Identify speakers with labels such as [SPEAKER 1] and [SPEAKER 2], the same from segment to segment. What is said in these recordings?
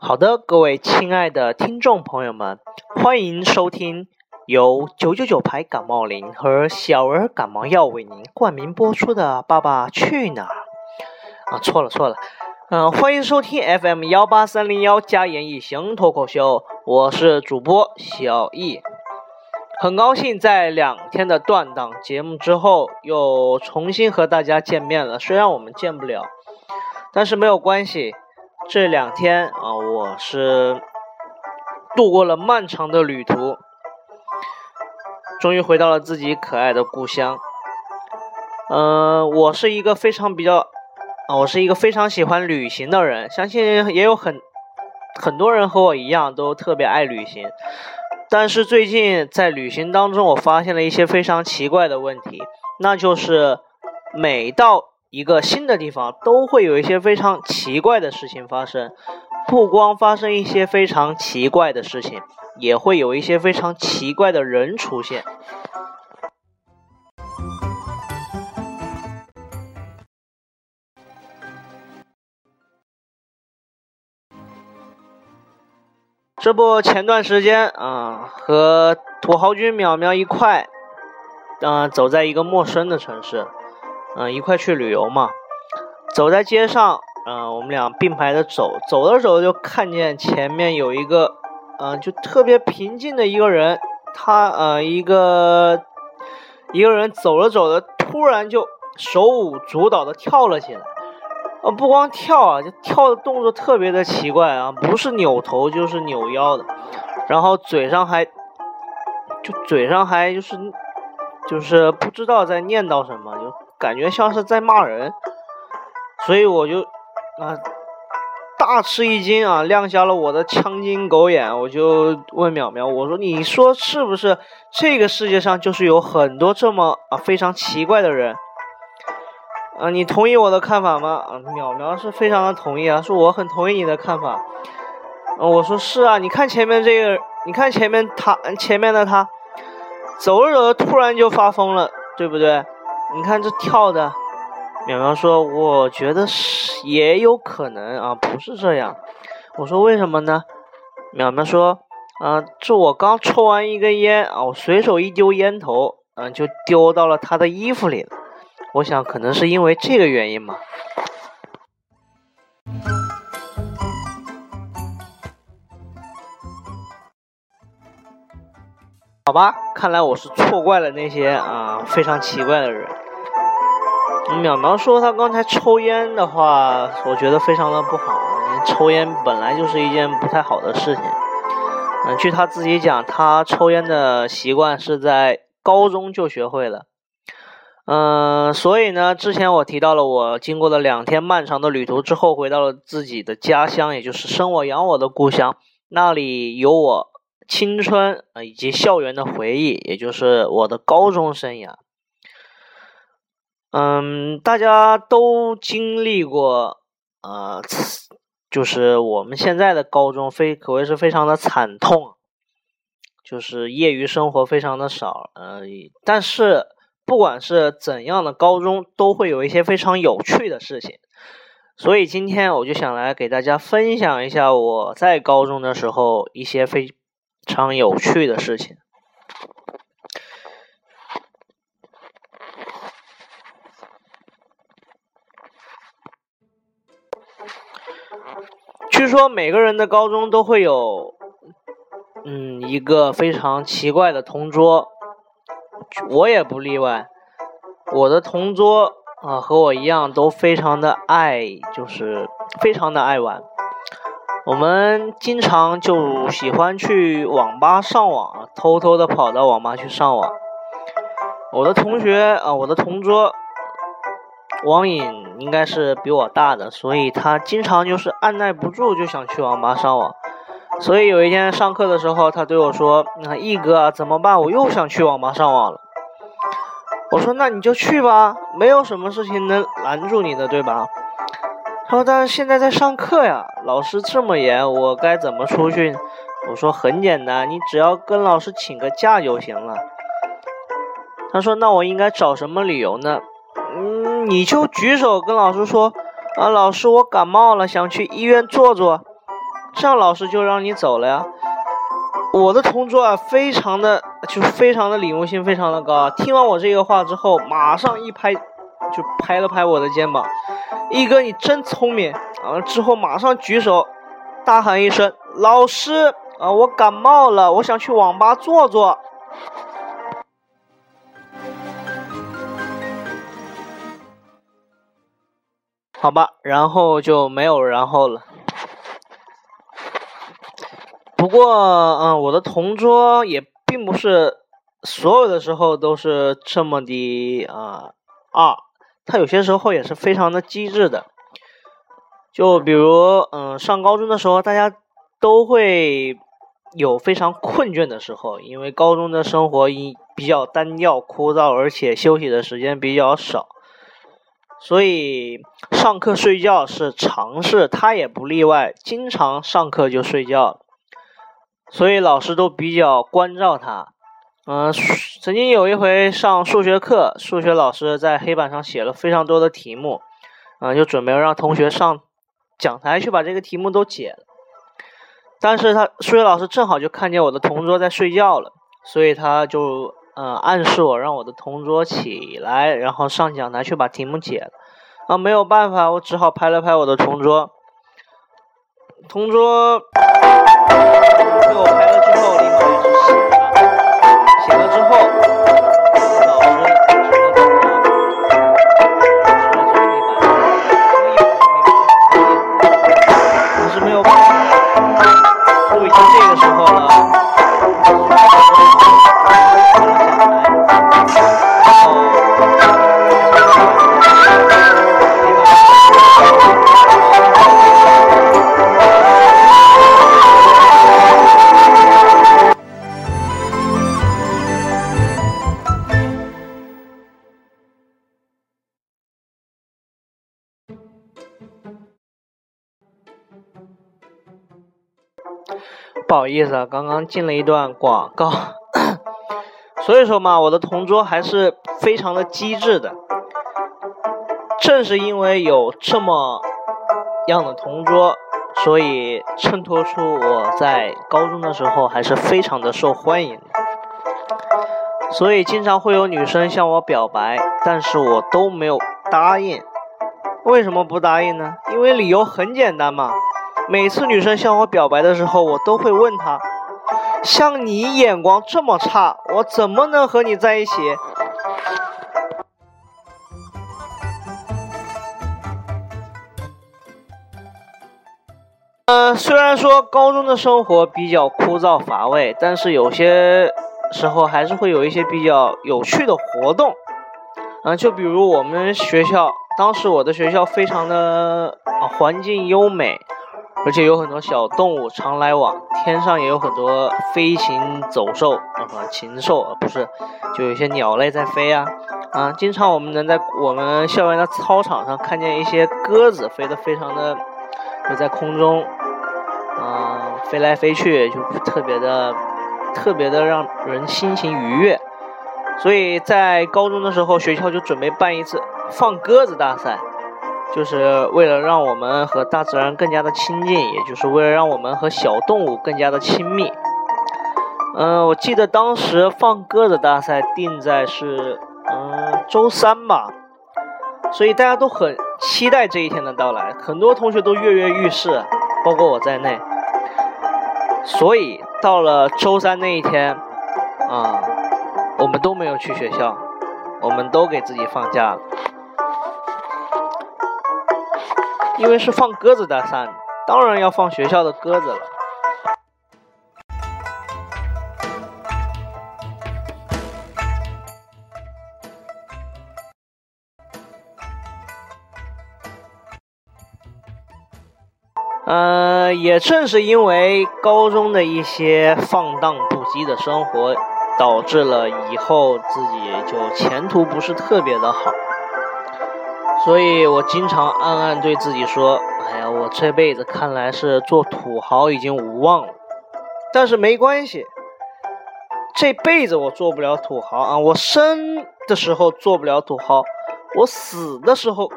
[SPEAKER 1] 好的，各位亲爱的听众朋友们，欢迎收听由九九九牌感冒灵和小儿感冒药为您冠名播出的《爸爸去哪儿》啊，错了错了，嗯，欢迎收听 FM 幺八三零幺加言一行脱口秀，我是主播小易，很高兴在两天的断档节目之后又重新和大家见面了，虽然我们见不了，但是没有关系。这两天啊，我是度过了漫长的旅途，终于回到了自己可爱的故乡。嗯，我是一个非常比较啊，我是一个非常喜欢旅行的人，相信也有很很多人和我一样都特别爱旅行。但是最近在旅行当中，我发现了一些非常奇怪的问题，那就是每到一个新的地方都会有一些非常奇怪的事情发生，不光发生一些非常奇怪的事情，也会有一些非常奇怪的人出现。这不，前段时间啊，和土豪君淼淼一块，嗯，走在一个陌生的城市。嗯，一块去旅游嘛，走在街上，嗯，我们俩并排的走，走着走着就看见前面有一个，嗯，就特别平静的一个人，他呃一个一个人走着走着，突然就手舞足蹈的跳了起来，呃，不光跳啊，就跳的动作特别的奇怪啊，不是扭头就是扭腰的，然后嘴上还就嘴上还就是就是不知道在念叨什么就。感觉像是在骂人，所以我就啊大吃一惊啊，亮瞎了我的枪金狗眼。我就问淼淼，我说：“你说是不是这个世界上就是有很多这么啊非常奇怪的人？啊，你同意我的看法吗？”啊，淼淼是非常的同意啊，说我很同意你的看法。啊我说是啊，你看前面这个，你看前面他前面的他，走着走着突然就发疯了，对不对？你看这跳的，淼淼说：“我觉得是也有可能啊，不是这样。”我说：“为什么呢？”淼淼说：“啊，这我刚抽完一根烟啊，我随手一丢烟头，嗯，就丢到了他的衣服里了。我想可能是因为这个原因嘛。”好吧，看来我是错怪了那些啊非常奇怪的人。淼淼说他刚才抽烟的话，我觉得非常的不好。抽烟本来就是一件不太好的事情。嗯，据他自己讲，他抽烟的习惯是在高中就学会了。嗯，所以呢，之前我提到了，我经过了两天漫长的旅途之后，回到了自己的家乡，也就是生我养我的故乡，那里有我。青春啊，以及校园的回忆，也就是我的高中生涯。嗯，大家都经历过，呃，就是我们现在的高中，非可谓是非常的惨痛，就是业余生活非常的少。呃，但是不管是怎样的高中，都会有一些非常有趣的事情。所以今天我就想来给大家分享一下我在高中的时候一些非。常有趣的事情。据说每个人的高中都会有，嗯，一个非常奇怪的同桌，我也不例外。我的同桌啊，和我一样，都非常的爱，就是非常的爱玩。我们经常就喜欢去网吧上网，偷偷的跑到网吧去上网。我的同学啊，我的同桌网瘾应该是比我大的，所以他经常就是按耐不住就想去网吧上网。所以有一天上课的时候，他对我说：“那毅哥啊怎么办？我又想去网吧上网了。”我说：“那你就去吧，没有什么事情能拦住你的，对吧？”他说：“但是现在在上课呀，老师这么严，我该怎么出去？”我说：“很简单，你只要跟老师请个假就行了。”他说：“那我应该找什么理由呢？”嗯，你就举手跟老师说：“啊，老师，我感冒了，想去医院坐坐。”这样老师就让你走了呀。我的同桌啊，非常的就非常的领悟性非常的高。听完我这个话之后，马上一拍，就拍了拍我的肩膀，一哥你真聪明啊！之后马上举手，大喊一声：“老师啊，我感冒了，我想去网吧坐坐。”好吧，然后就没有然后了。不过，嗯，我的同桌也并不是所有的时候都是这么的啊二，他有些时候也是非常的机智的。就比如，嗯，上高中的时候，大家都会有非常困倦的时候，因为高中的生活一比较单调枯燥，而且休息的时间比较少。所以上课睡觉是常事，他也不例外，经常上课就睡觉。所以老师都比较关照他。嗯，曾经有一回上数学课，数学老师在黑板上写了非常多的题目，嗯，就准备让同学上讲台去把这个题目都解了。但是他数学老师正好就看见我的同桌在睡觉了，所以他就。嗯，暗示我让我的同桌起来，然后上讲台去把题目解了。啊，没有办法，我只好拍了拍我的同桌。同桌 被我拍不好意思啊，刚刚进了一段广告，所以说嘛，我的同桌还是非常的机智的。正是因为有这么样的同桌，所以衬托出我在高中的时候还是非常的受欢迎的。所以经常会有女生向我表白，但是我都没有答应。为什么不答应呢？因为理由很简单嘛。每次女生向我表白的时候，我都会问她：“像你眼光这么差，我怎么能和你在一起？”呃，虽然说高中的生活比较枯燥乏味，但是有些时候还是会有一些比较有趣的活动。嗯，就比如我们学校，当时我的学校非常的环境优美。而且有很多小动物常来往，天上也有很多飞禽走兽，啊，禽兽，啊不是，就有些鸟类在飞啊，啊，经常我们能在我们校园的操场上看见一些鸽子飞得非常的，就在空中，啊，飞来飞去，就特别的，特别的让人心情愉悦。所以在高中的时候，学校就准备办一次放鸽子大赛。就是为了让我们和大自然更加的亲近，也就是为了让我们和小动物更加的亲密。嗯，我记得当时放鸽子大赛定在是嗯周三吧，所以大家都很期待这一天的到来，很多同学都跃跃欲试，包括我在内。所以到了周三那一天，啊，我们都没有去学校，我们都给自己放假了。因为是放鸽子大赛，当然要放学校的鸽子了。呃，也正是因为高中的一些放荡不羁的生活，导致了以后自己就前途不是特别的好。所以我经常暗暗对自己说：“哎呀，我这辈子看来是做土豪已经无望了。但是没关系，这辈子我做不了土豪啊！我生的时候做不了土豪，我死的时候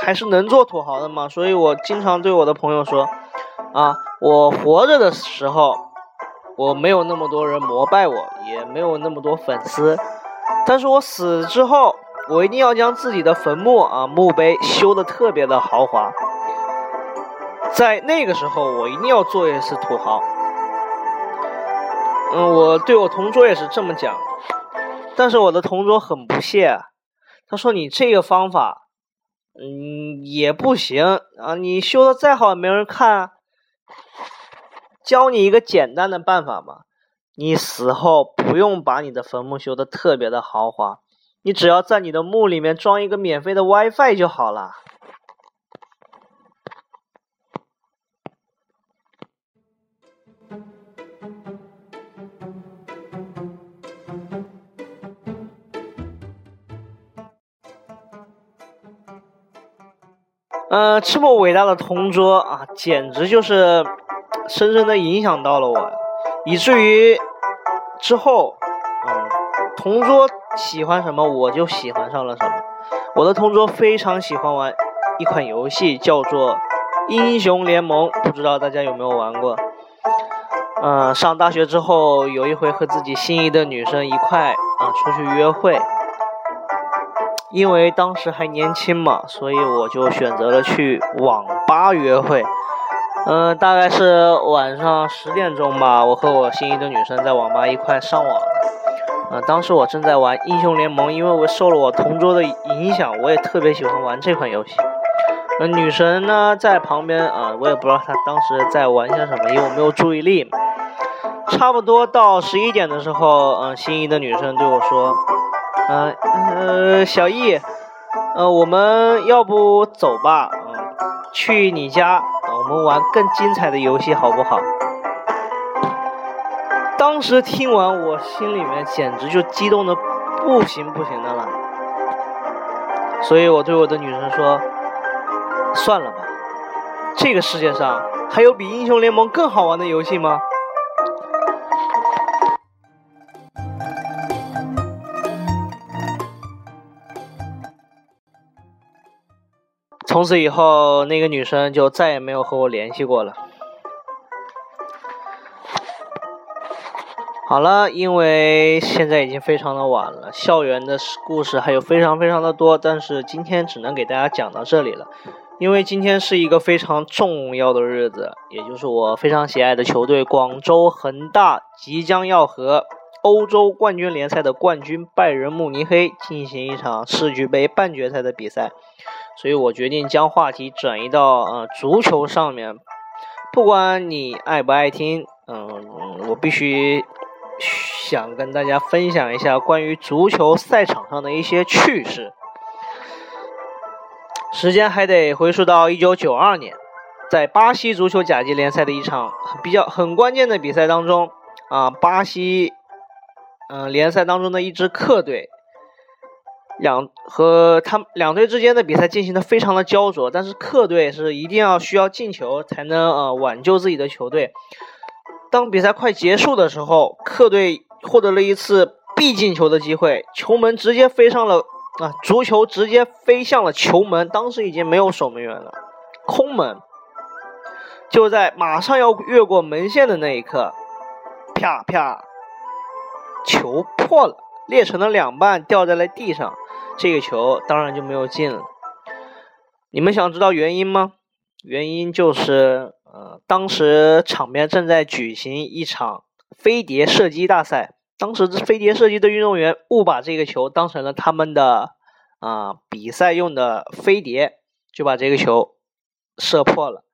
[SPEAKER 1] 还是能做土豪的嘛。所以我经常对我的朋友说：啊，我活着的时候，我没有那么多人膜拜我，也没有那么多粉丝。但是我死之后，我一定要将自己的坟墓啊墓碑修的特别的豪华。在那个时候，我一定要做一次土豪。嗯，我对我同桌也是这么讲，但是我的同桌很不屑，他说：“你这个方法，嗯，也不行啊，你修的再好也没人看。教你一个简单的办法吧，你死后不用把你的坟墓修的特别的豪华，你只要在你的墓里面装一个免费的 WiFi 就好了。”呃，这么伟大的同桌啊，简直就是深深的影响到了我，以至于之后，嗯，同桌喜欢什么，我就喜欢上了什么。我的同桌非常喜欢玩一款游戏，叫做《英雄联盟》，不知道大家有没有玩过？嗯，上大学之后，有一回和自己心仪的女生一块啊出去约会。因为当时还年轻嘛，所以我就选择了去网吧约会。嗯，大概是晚上十点钟吧，我和我心仪的女生在网吧一块上网。嗯，当时我正在玩英雄联盟，因为我受了我同桌的影响，我也特别喜欢玩这款游戏。那女神呢在旁边啊，我也不知道她当时在玩些什么，因为我没有注意力。差不多到十一点的时候，嗯，心仪的女生对我说。嗯呃，小易，呃，我们要不走吧？嗯，去你家，我们玩更精彩的游戏，好不好？当时听完，我心里面简直就激动的不行不行的了。所以我对我的女生说：“算了吧，这个世界上还有比英雄联盟更好玩的游戏吗？”从此以后，那个女生就再也没有和我联系过了。好了，因为现在已经非常的晚了，校园的故事还有非常非常的多，但是今天只能给大家讲到这里了。因为今天是一个非常重要的日子，也就是我非常喜爱的球队广州恒大即将要和欧洲冠军联赛的冠军拜仁慕尼黑进行一场世俱杯半决赛的比赛。所以我决定将话题转移到呃足球上面，不管你爱不爱听，嗯，我必须想跟大家分享一下关于足球赛场上的一些趣事。时间还得回溯到一九九二年，在巴西足球甲级联赛的一场比较很关键的比赛当中，啊，巴西嗯联赛当中的一支客队。两和他们两队之间的比赛进行的非常的焦灼，但是客队是一定要需要进球才能呃挽救自己的球队。当比赛快结束的时候，客队获得了一次必进球的机会，球门直接飞上了啊，足球直接飞向了球门，当时已经没有守门员了，空门。就在马上要越过门线的那一刻，啪啪，球破了，裂成了两半，掉在了地上。这个球当然就没有进了。你们想知道原因吗？原因就是，呃，当时场边正在举行一场飞碟射击大赛，当时飞碟射击的运动员误把这个球当成了他们的啊比赛用的飞碟，就把这个球射破了。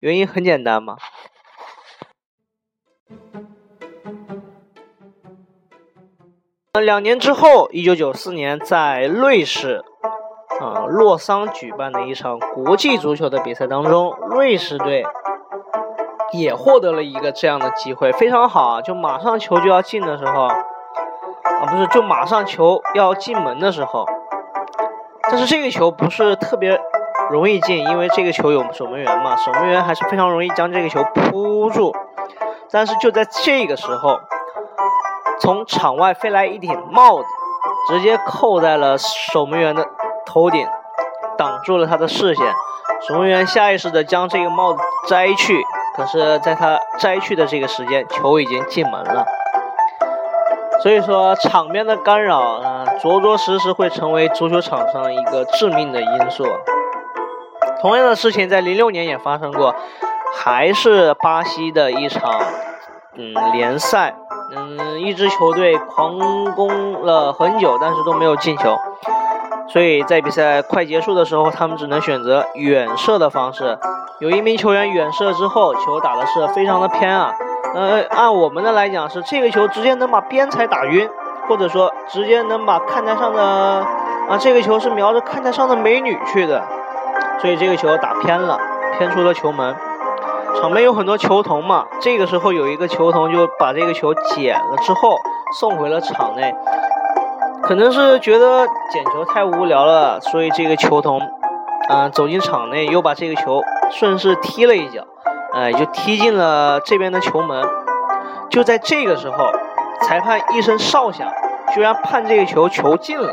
[SPEAKER 1] 原因很简单嘛。两年之后，一九九四年，在瑞士，啊，洛桑举办的一场国际足球的比赛当中，瑞士队也获得了一个这样的机会，非常好啊！就马上球就要进的时候，啊，不是，就马上球要进门的时候，但是这个球不是特别容易进，因为这个球有守门员嘛，守门员还是非常容易将这个球扑住，但是就在这个时候。从场外飞来一顶帽子，直接扣在了守门员的头顶，挡住了他的视线。守门员下意识的将这个帽子摘去，可是，在他摘去的这个时间，球已经进门了。所以说，场面的干扰啊，着着实实会成为足球场上一个致命的因素。同样的事情在零六年也发生过，还是巴西的一场嗯联赛，嗯，一支球队狂攻了很久，但是都没有进球。所以在比赛快结束的时候，他们只能选择远射的方式。有一名球员远射之后，球打的是非常的偏啊。呃，按我们的来讲是这个球直接能把边裁打晕，或者说直接能把看台上的啊这个球是瞄着看台上的美女去的，所以这个球打偏了，偏出了球门。场边有很多球童嘛，这个时候有一个球童就把这个球捡了之后送回了场内，可能是觉得捡球太无聊了，所以这个球童嗯走进场内又把这个球顺势踢了一脚。哎，就踢进了这边的球门。就在这个时候，裁判一声哨响，居然判这个球球进了。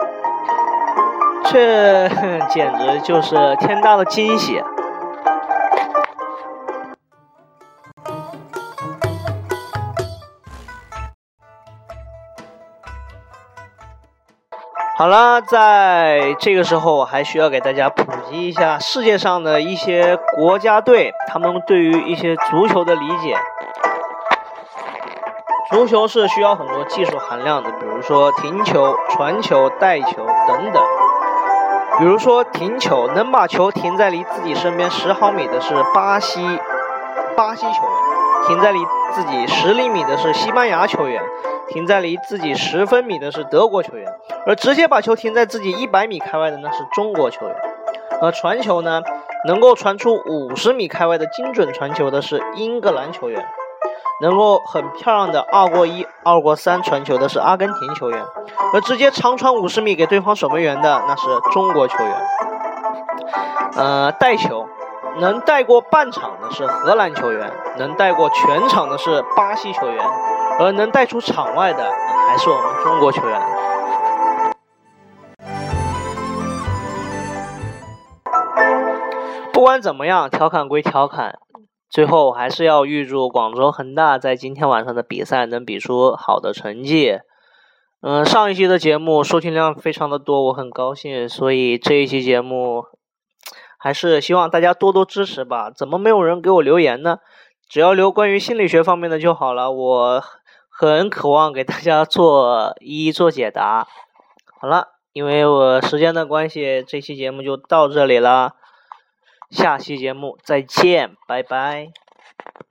[SPEAKER 1] 这 简直就是天大的惊喜！好了，在这个时候，我还需要给大家普及一下世界上的一些国家队，他们对于一些足球的理解。足球是需要很多技术含量的，比如说停球、传球、带球等等。比如说停球，能把球停在离自己身边十毫米的是巴西，巴西球员；停在离自己十厘米的是西班牙球员。停在离自己十分米的是德国球员，而直接把球停在自己一百米开外的那是中国球员。而传球呢，能够传出五十米开外的精准传球的是英格兰球员，能够很漂亮的二过一、二过三传球的是阿根廷球员，而直接长传五十米给对方守门员的那是中国球员。呃，带球能带过半场的是荷兰球员，能带过全场的是巴西球员。而能带出场外的还是我们中国球员。不管怎么样，调侃归调侃，最后还是要预祝广州恒大在今天晚上的比赛能比出好的成绩。嗯，上一期的节目收听量非常的多，我很高兴，所以这一期节目还是希望大家多多支持吧。怎么没有人给我留言呢？只要留关于心理学方面的就好了，我。很渴望给大家做一一做解答。好了，因为我时间的关系，这期节目就到这里了。下期节目再见，拜拜。